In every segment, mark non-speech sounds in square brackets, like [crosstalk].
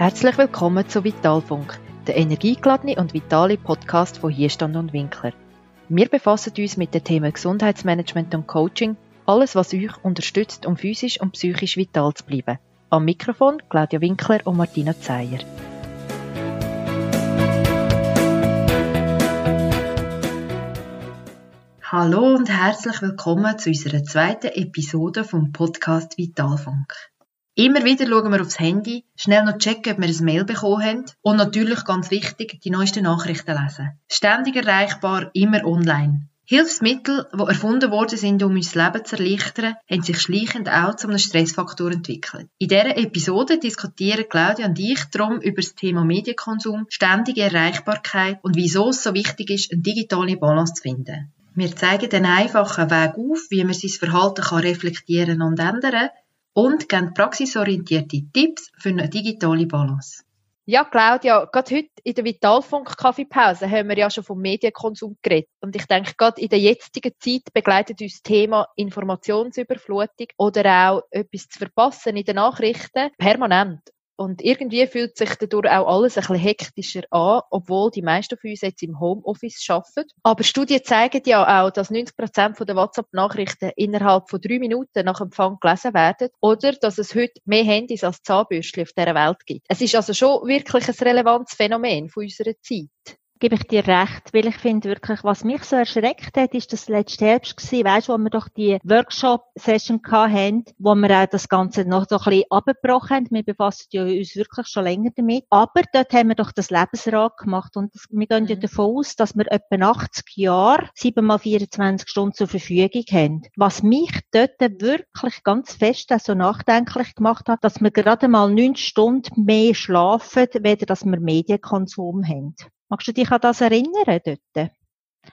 Herzlich willkommen zu Vitalfunk, der energiegeladene und vitale Podcast von Hierstand und Winkler. Wir befassen uns mit den Themen Gesundheitsmanagement und Coaching, alles was euch unterstützt, um physisch und psychisch vital zu bleiben. Am Mikrofon Claudia Winkler und Martina Zeyer. Hallo und herzlich willkommen zu unserer zweiten Episode vom Podcast Vitalfunk. Immer wieder schauen wir aufs Handy, schnell noch checken, ob wir ein Mail bekommen haben und natürlich ganz wichtig, die neuesten Nachrichten lesen. Ständig erreichbar, immer online. Hilfsmittel, die erfunden worden sind, um uns das Leben zu erleichtern, haben sich schleichend auch zu einem Stressfaktor entwickelt. In dieser Episode diskutieren Claudia und ich darum über das Thema Medienkonsum, ständige Erreichbarkeit und wieso es so wichtig ist, eine digitale Balance zu finden. Wir zeigen den einfachen Weg auf, wie man sein Verhalten kann reflektieren und ändern und geben praxisorientierte Tipps für eine digitale Balance. Ja, Claudia, gerade heute in der Vitalfunk-Kaffeepause haben wir ja schon vom Medienkonsum geredet. Und ich denke, gerade in der jetzigen Zeit begleitet uns das Thema Informationsüberflutung oder auch etwas zu verpassen in den Nachrichten permanent. Und irgendwie fühlt sich dadurch auch alles ein bisschen hektischer an, obwohl die meisten von uns jetzt im Homeoffice arbeiten. Aber Studien zeigen ja auch, dass 90 Prozent der WhatsApp-Nachrichten innerhalb von drei Minuten nach Empfang gelesen werden oder dass es heute mehr Handys als Zahnbürstchen auf dieser Welt gibt. Es ist also schon wirklich ein relevantes Phänomen von unserer Zeit gebe ich dir recht, weil ich finde wirklich, was mich so erschreckt hat, ist das letzte Herbst gewesen, weißt, wo wir doch die Workshop-Session hatten, wo wir auch das Ganze noch so ein bisschen abgebrochen haben. Wir befassen ja uns wirklich schon länger damit. Aber dort haben wir doch das Lebensrad gemacht und das, wir gehen ja mhm. davon aus, dass wir etwa 80 Jahre, 7 mal 24 Stunden zur Verfügung haben. Was mich dort wirklich ganz fest so nachdenklich gemacht hat, dass wir gerade mal 9 Stunden mehr schlafen, weder dass wir Medienkonsum haben. Magst du dich an das erinnern dort?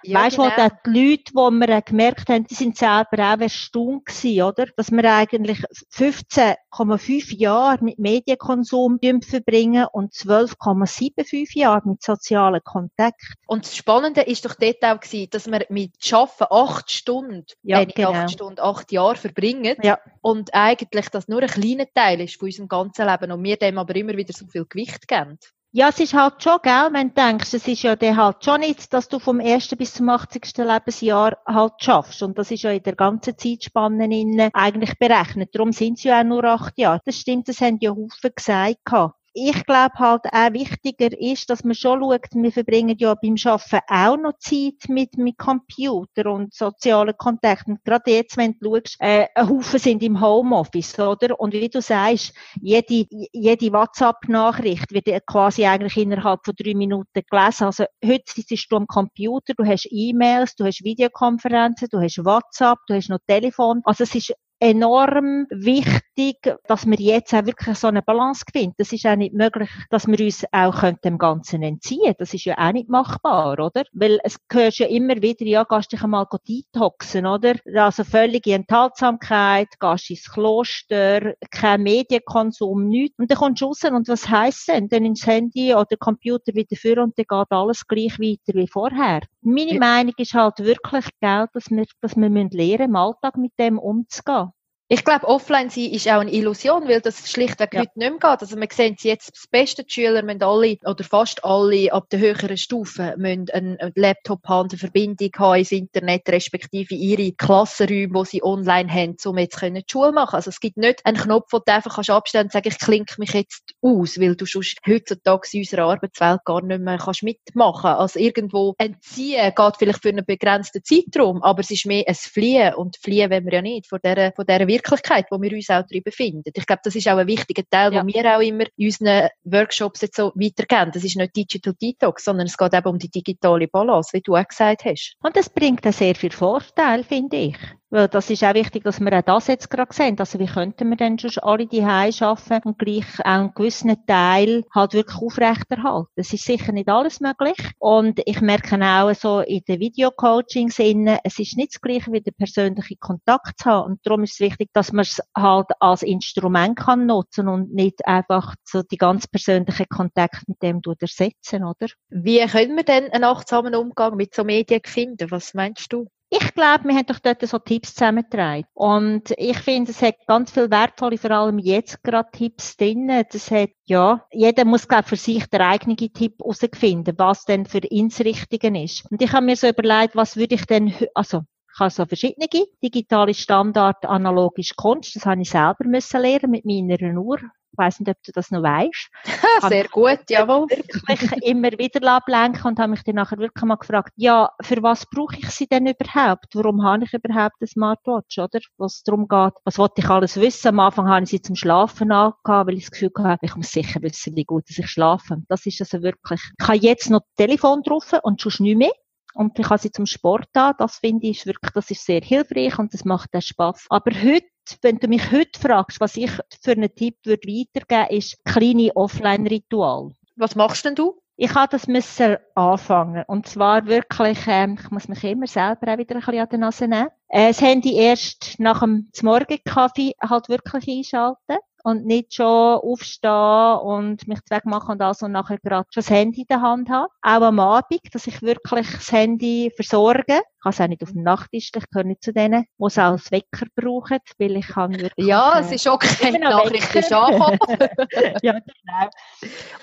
Ja, weißt du, genau. die Leute, die wir gemerkt haben, die sind selber auch erstaunt gewesen, oder? Dass wir eigentlich 15,5 Jahre mit Medienkonsum verbringen und 12,75 Jahre mit sozialen Kontakt. Und das Spannende ist doch dort auch gewesen, dass wir mit Schaffen acht Stunden, ja, äh, genau. acht Stunden, acht Jahre verbringen. Ja. Und eigentlich das nur ein kleiner Teil ist von unserem ganzen Leben und wir dem aber immer wieder so viel Gewicht geben. Ja, es ist halt schon, gell, wenn du denkst, es ist ja dann halt schon nicht, dass du vom ersten bis zum 80. Lebensjahr halt schaffst. Und das ist ja in der ganzen Zeitspanne eigentlich berechnet. Darum sind es ja auch nur acht Jahre. Das stimmt, das haben ja Haufen gesagt ich glaube halt auch wichtiger ist, dass man schon schaut, wir verbringen ja beim Arbeiten auch noch Zeit mit, mit Computer und sozialen Kontakten. gerade jetzt, wenn du schaust, äh, ein Haufen sind im Homeoffice, oder? Und wie du sagst, jede, jede WhatsApp-Nachricht wird quasi eigentlich innerhalb von drei Minuten gelesen. Also heute sitzt du am Computer, du hast E-Mails, du hast Videokonferenzen, du hast WhatsApp, du hast noch Telefon. Also es ist enorm wichtig, dass wir jetzt auch wirklich so eine Balance finden. Das ist auch nicht möglich, dass wir uns auch dem Ganzen entziehen Das ist ja auch nicht machbar, oder? Weil es gehört ja immer wieder, ja, gehst dich einmal detoxen, oder? Also völlige Enthaltsamkeit, gehst ins Kloster, kein Medienkonsum, nichts. Und dann kommst du raus und was heisst denn? Dann ins Handy oder Computer wieder für und dann geht alles gleich weiter wie vorher. Meine ja. Meinung ist halt wirklich, gell, dass wir, dass wir lernen müssen, im Alltag mit dem umzugehen. Ich glaube, offline sein ist auch eine Illusion, weil das schlichtweg ja. heute nicht mehr geht. Also wir sehen jetzt, das Beste, die Schüler müssen alle, oder fast alle, ab der höheren Stufe, müssen einen Laptop haben, eine Verbindung haben ins Internet, respektive ihre Klassenräume, die sie online haben, um jetzt können die Schule machen. Also es gibt nicht einen Knopf, wo du einfach kannst abstellen und sagen, ich klinke mich jetzt aus, weil du sonst heutzutage in unserer Arbeitswelt gar nicht mehr kannst mitmachen. Also irgendwo entziehen geht vielleicht für einen begrenzten Zeitraum, aber es ist mehr ein Fliehen und Fliehen wollen wir ja nicht von dieser, von dieser Wirklichkeit, wo wir uns auch drin befinden. Ich glaube, das ist auch ein wichtiger Teil, ja. den wir auch immer in unseren Workshops jetzt so weitergeben. Das ist nicht Digital Detox, sondern es geht eben um die digitale Balance, wie du auch gesagt hast. Und das bringt auch sehr viel Vorteil, finde ich. Weil das ist auch wichtig, dass wir auch das jetzt gerade sehen. Also wie könnten wir denn schon alle die arbeiten und gleich auch einen gewissen Teil halt wirklich aufrechterhalten. Das ist sicher nicht alles möglich. Und ich merke auch so in den Videocoachings innen, es ist nicht das Gleiche wie der persönliche Kontakt zu haben. Und darum ist es wichtig, dass man es halt als Instrument kann nutzen und nicht einfach so die ganz persönlichen Kontakt mit dem ersetzen, oder? Wie können wir denn einen achtsamen Umgang mit so Medien finden? Was meinst du? Ich glaube, wir haben doch dort so Tipps zusammengetragen. Und ich finde, es hat ganz viel wertvolle, vor allem jetzt gerade Tipps drin. Das hat, ja, jeder muss, glaube für sich den eigenen Tipp herausfinden, was denn für ins Richtigen ist. Und ich habe mir so überlegt, was würde ich denn, also, ich habe so verschiedene digitale Standard, analogisch Kunst. Das habe ich selber müssen lernen mit meiner Uhr. Ich weiss nicht, ob du das noch weißt. [laughs] Sehr gut, jawohl. Wirklich immer wieder ablenken und habe mich dann nachher wirklich mal gefragt, ja, für was brauche ich sie denn überhaupt? Warum habe ich überhaupt eine Smartwatch, oder? Was darum geht, was wollte ich alles wissen? Am Anfang habe ich sie zum Schlafen angehabt, weil ich das Gefühl hatte, ich muss sicher wissen, wie gut ich schlafe. Das ist also wirklich, ich habe jetzt noch Telefon drauf und schon nicht mehr. Und ich habe sie zum Sport an. Das finde ich wirklich, das ist sehr hilfreich und das macht auch Spaß. Aber heute, wenn du mich heute fragst, was ich für einen Tipp würde weitergeben, ist kleine Offline-Ritual. Was machst denn du? Ich habe das müssen anfangen. Und zwar wirklich, ähm, ich muss mich immer selber auch wieder ein bisschen an die Nase nehmen. Äh, das Handy erst nach dem Morgenkaffee halt wirklich einschalten und nicht schon aufstehen und mich zweck machen und alles und nachher gerade schon das Handy in der Hand haben. Auch am Abend, dass ich wirklich das Handy versorge. Ich kann es auch nicht auf dem Nachttisch, ich gehöre nicht zu denen, die es als Wecker brauchen, weil ich kann wirklich... Ja, es ist okay, die Nachricht ist [laughs] ja, genau.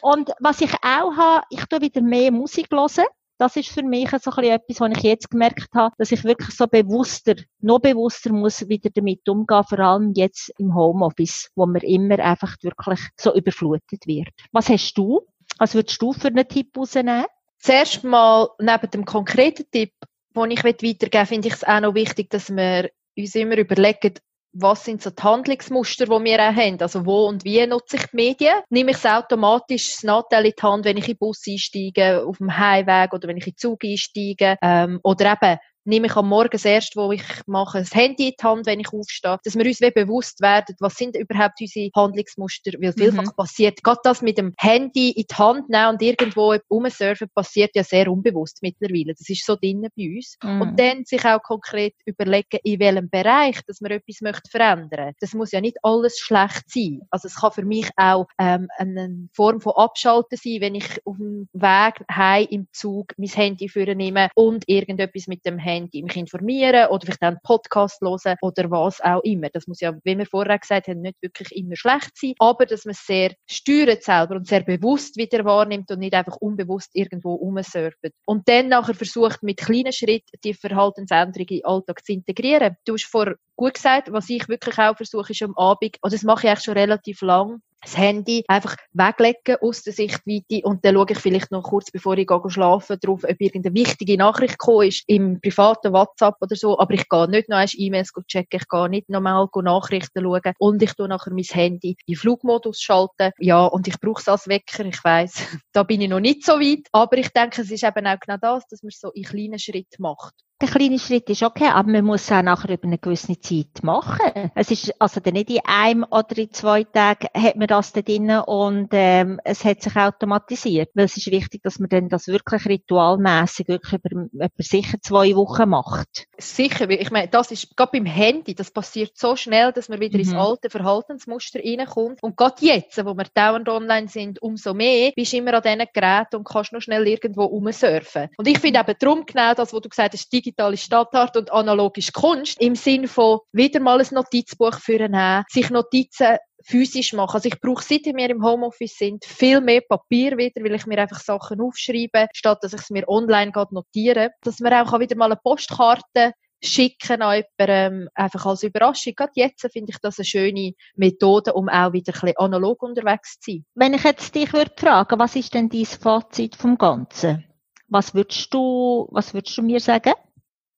Und was ich auch habe, ich tue wieder mehr Musik hören das ist für mich so ein etwas, was ich jetzt gemerkt habe, dass ich wirklich so bewusster, noch bewusster muss wieder damit umgehen, vor allem jetzt im Homeoffice, wo man immer einfach wirklich so überflutet wird. Was hast du? Was würdest du für einen Tipp rausnehmen? Zuerst mal, neben dem konkreten Tipp, den ich weitergeben will, finde ich es auch noch wichtig, dass wir uns immer überlegen, was sind so die Handlungsmuster, die wir auch haben? Also wo und wie nutze ich die Medien? Nehme ich es automatisch das Nachteil in die Hand, wenn ich in den Bus einsteige, auf dem Heimweg oder wenn ich in den Zug einsteige? Ähm, oder eben, nehme ich am Morgen das erste, wo ich mache, das Handy in die Hand, wenn ich aufstehe, dass wir uns wie bewusst werden, was sind überhaupt unsere Handlungsmuster, weil vielfach mhm. passiert, gerade das mit dem Handy in die Hand nehmen und irgendwo umsurfen, passiert ja sehr unbewusst mittlerweile. Das ist so drin bei uns. Mhm. Und dann sich auch konkret überlegen, in welchem Bereich, dass man etwas möchte verändern. Das muss ja nicht alles schlecht sein. Also es kann für mich auch ähm, eine Form von Abschalten sein, wenn ich auf dem Weg heim im Zug mein Handy nehme und irgendetwas mit dem Handy Handy mich informieren oder vielleicht auch einen Podcast hören oder was auch immer. Das muss ja, wie wir vorher gesagt haben, nicht wirklich immer schlecht sein, aber dass man es sehr steuert selber und sehr bewusst wieder wahrnimmt und nicht einfach unbewusst irgendwo umsurft. Und dann nachher versucht, mit kleinen Schritten die Verhaltensänderung in den Alltag zu integrieren. Du hast vor gut gesagt, was ich wirklich auch versuche, ist am Abend, und das mache ich eigentlich schon relativ lang, das Handy einfach weglegen aus der Sichtweite. Und dann schaue ich vielleicht noch kurz bevor ich gehe schlafen drauf, ob irgendeine wichtige Nachricht gekommen ist im privaten WhatsApp oder so, aber ich gehe nicht noch einmal E-Mails checken, ich gehe nicht nochmal Nachrichten schauen. Und ich tue nachher mein Handy in Flugmodus schalten. Ja, und ich brauche es als Wecker, ich weiß, [laughs] da bin ich noch nicht so weit, aber ich denke, es ist eben auch genau das, dass man so in kleinen Schritten macht. Der kleine Schritt ist okay, aber man muss es auch nachher über eine gewisse Zeit machen. Es ist also dann nicht in einem oder in zwei Tagen hat man das da drin und ähm, es hat sich automatisiert. Weil es ist wichtig, dass man dann das wirklich ritualmäßig wirklich über, über sicher zwei Wochen macht. Sicher, ich meine, das ist gerade beim Handy, das passiert so schnell, dass man wieder mhm. ins alte Verhaltensmuster reinkommt. Und gerade jetzt, wo wir dauernd online sind, umso mehr bist du immer an diesen Geräten und kannst noch schnell irgendwo rumsurfen. Und ich finde eben darum genau das, was du gesagt hast, digitale Stadtart und analogische Kunst im Sinn von wieder mal ein Notizbuch führen, sich Notizen physisch machen. Also ich brauche, seit wir im Homeoffice sind, viel mehr Papier wieder, weil ich mir einfach Sachen aufschreibe, statt dass ich es mir online notiere. Dass man auch wieder mal eine Postkarte schicken an jemanden, ähm, einfach als Überraschung. Gerade jetzt finde ich das eine schöne Methode, um auch wieder ein bisschen analog unterwegs zu sein. Wenn ich jetzt dich würde fragen, was ist denn dein Fazit vom Ganzen? Was würdest du, was würdest du mir sagen?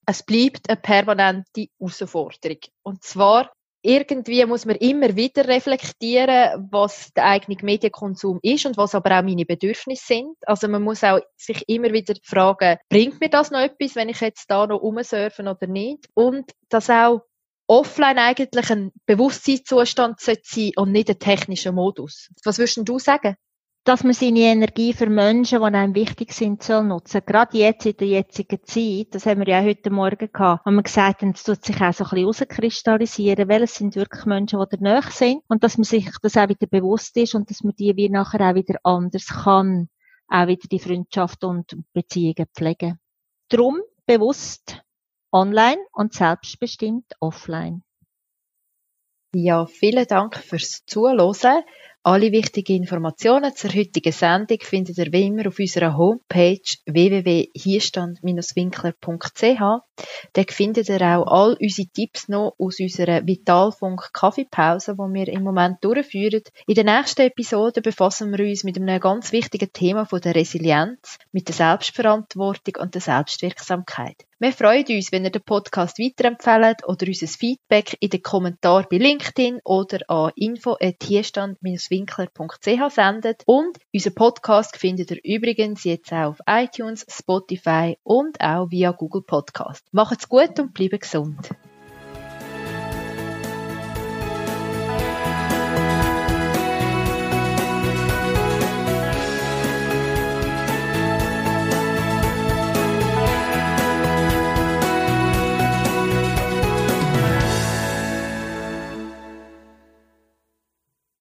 es bleibt eine permanente Herausforderung. Und zwar, irgendwie muss man immer wieder reflektieren, was der eigene Medienkonsum ist und was aber auch meine Bedürfnisse sind. Also man muss auch sich immer wieder fragen, bringt mir das noch etwas, wenn ich jetzt da noch umsurfen oder nicht? Und dass auch offline eigentlich ein Bewusstseinszustand sein sollte und nicht ein technischer Modus. Was würdest du sagen? Dass man seine Energie für Menschen, die einem wichtig sind, soll nutzen. Gerade jetzt in der jetzigen Zeit, das haben wir ja heute Morgen gehabt, haben wir gesagt, es tut sich auch so ein bisschen rauskristallisieren, weil es sind wirklich Menschen, die da nahe sind und dass man sich das auch wieder bewusst ist und dass man die wie nachher auch wieder anders kann, auch wieder die Freundschaft und Beziehungen pflegen. Drum bewusst online und selbstbestimmt offline. Ja, vielen Dank fürs Zuhören. Alle wichtigen Informationen zur heutigen Sendung findet ihr wie immer auf unserer Homepage www.hierstand-winkler.ch. Dort findet ihr auch all unsere Tipps noch aus unserer Vitalfunk Kaffeepause, die wir im Moment durchführen. In der nächsten Episode befassen wir uns mit einem ganz wichtigen Thema von der Resilienz, mit der Selbstverantwortung und der Selbstwirksamkeit. Wir freuen uns, wenn ihr den Podcast weiterempfehlt oder unser Feedback in den Kommentaren bei LinkedIn oder an info.hierstand-winkler.ch sendet. Und unseren Podcast findet ihr übrigens jetzt auch auf iTunes, Spotify und auch via Google Podcast. Macht's gut und bleibt gesund.